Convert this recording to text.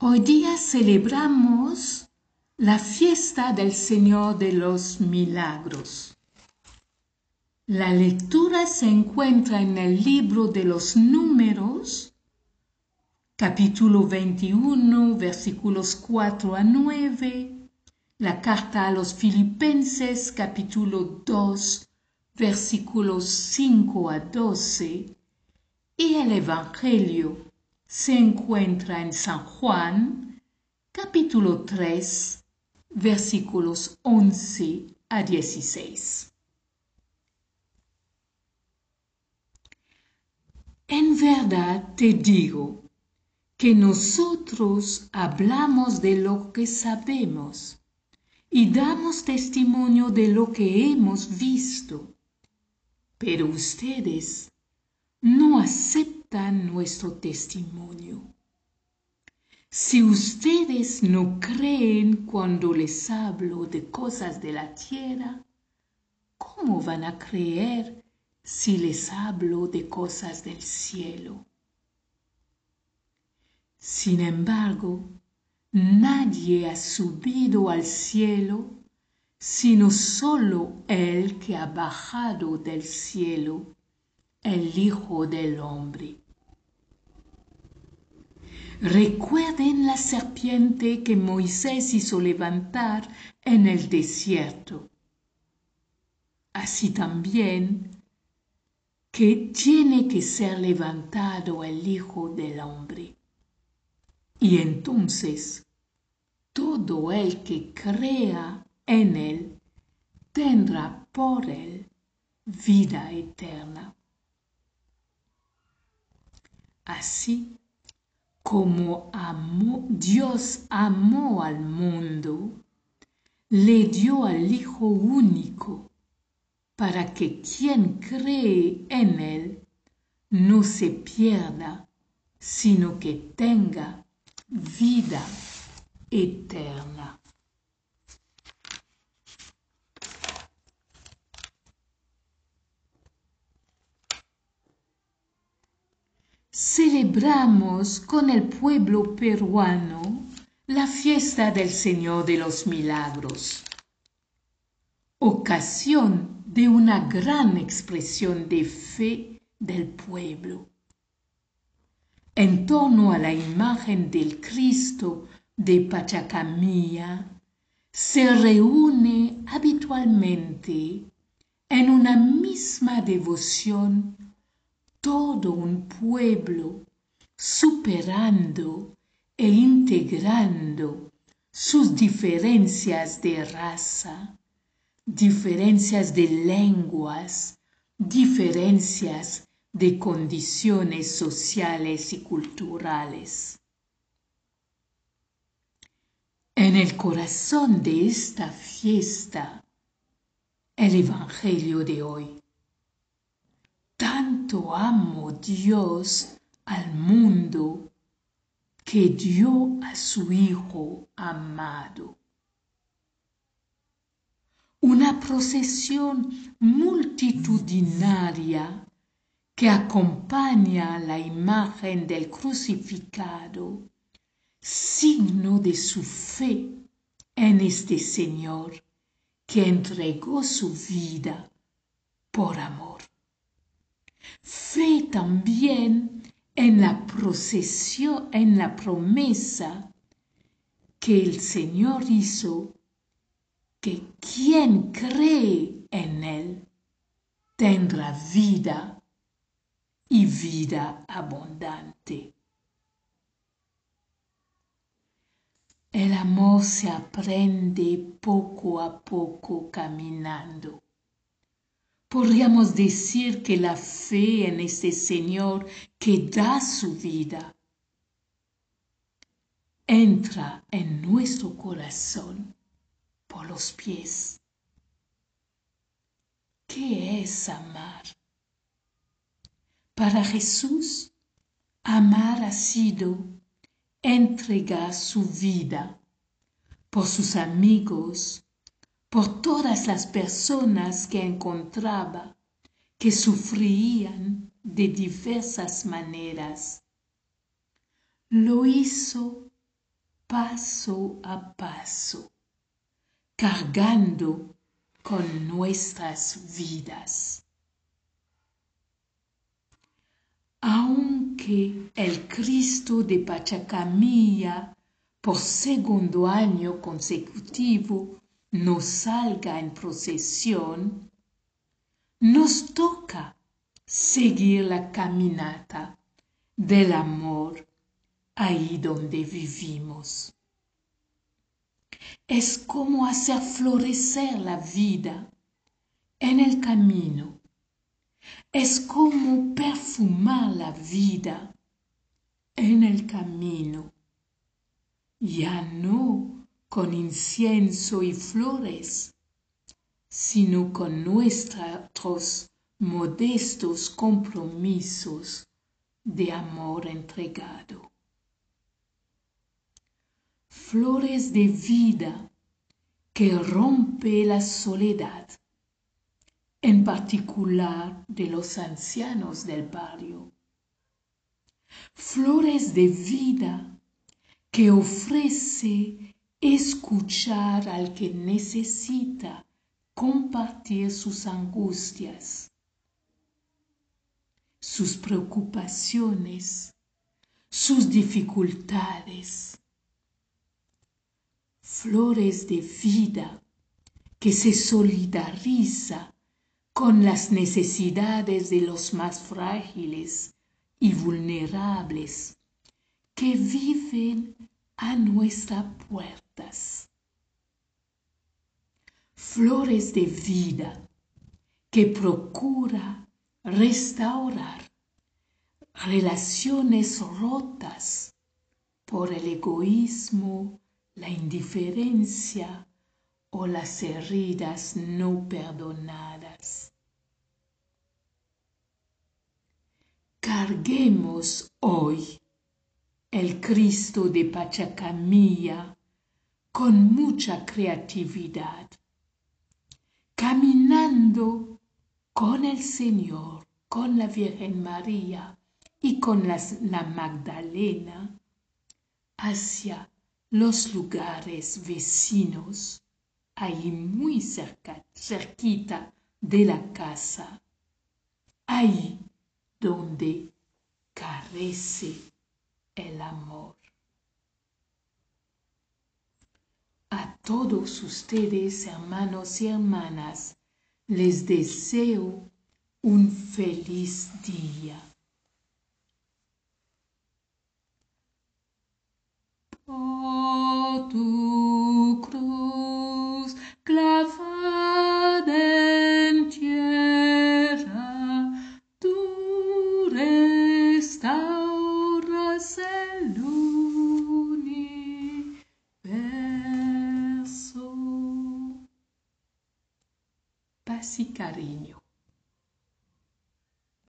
Hoy día celebramos la fiesta del Señor de los Milagros. La lectura se encuentra en el libro de los números, capítulo 21, versículos 4 a 9, la carta a los filipenses, capítulo 2, versículos 5 a 12, y el Evangelio se encuentra en San Juan, capítulo 3, versículos 11 a 16. En verdad te digo que nosotros hablamos de lo que sabemos y damos testimonio de lo que hemos visto, pero ustedes no aceptan nuestro testimonio. Si ustedes no creen cuando les hablo de cosas de la tierra, ¿cómo van a creer si les hablo de cosas del cielo? Sin embargo, nadie ha subido al cielo sino solo el que ha bajado del cielo el Hijo del Hombre. Recuerden la serpiente que Moisés hizo levantar en el desierto. Así también que tiene que ser levantado el Hijo del Hombre. Y entonces todo el que crea en él tendrá por él vida eterna. Así como amó, Dios amó al mundo, le dio al Hijo único, para que quien cree en Él no se pierda, sino que tenga vida eterna. Celebramos con el pueblo peruano la fiesta del Señor de los Milagros, ocasión de una gran expresión de fe del pueblo. En torno a la imagen del Cristo de Pachacamilla, se reúne habitualmente en una misma devoción todo un pueblo superando e integrando sus diferencias de raza, diferencias de lenguas, diferencias de condiciones sociales y culturales. En el corazón de esta fiesta, el Evangelio de hoy tanto amo Dios al mundo que dio a su Hijo amado. Una procesión multitudinaria que acompaña la imagen del crucificado, signo de su fe en este Señor que entregó su vida por amor. Fe también en la procesión, en la promesa que el Señor hizo, que quien cree en Él tendrá vida y vida abundante. El amor se aprende poco a poco caminando. Podríamos decir que la fe en este Señor que da su vida entra en nuestro corazón por los pies. ¿Qué es amar? Para Jesús, amar ha sido entregar su vida por sus amigos, por todas las personas que encontraba que sufrían de diversas maneras. Lo hizo paso a paso, cargando con nuestras vidas. Aunque el Cristo de Pachacamilla por segundo año consecutivo no salga en procesión, nos toca seguir la caminata del amor ahí donde vivimos. Es como hacer florecer la vida en el camino. Es como perfumar la vida en el camino. Ya no con incienso y flores, sino con nuestros modestos compromisos de amor entregado. Flores de vida que rompe la soledad, en particular de los ancianos del barrio. Flores de vida que ofrece escuchar al que necesita compartir sus angustias, sus preocupaciones, sus dificultades. Flores de vida que se solidariza con las necesidades de los más frágiles y vulnerables que viven a nuestras Flores de vida que procura restaurar relaciones rotas por el egoísmo, la indiferencia o las heridas no perdonadas. Carguemos hoy el Cristo de Pachacamilla con mucha creatividad, caminando con el Señor, con la Virgen María y con la Magdalena hacia los lugares vecinos, ahí muy cerca, cerquita de la casa, ahí donde carece el amor. A todos ustedes, hermanos y hermanas, les deseo un feliz día. carinho.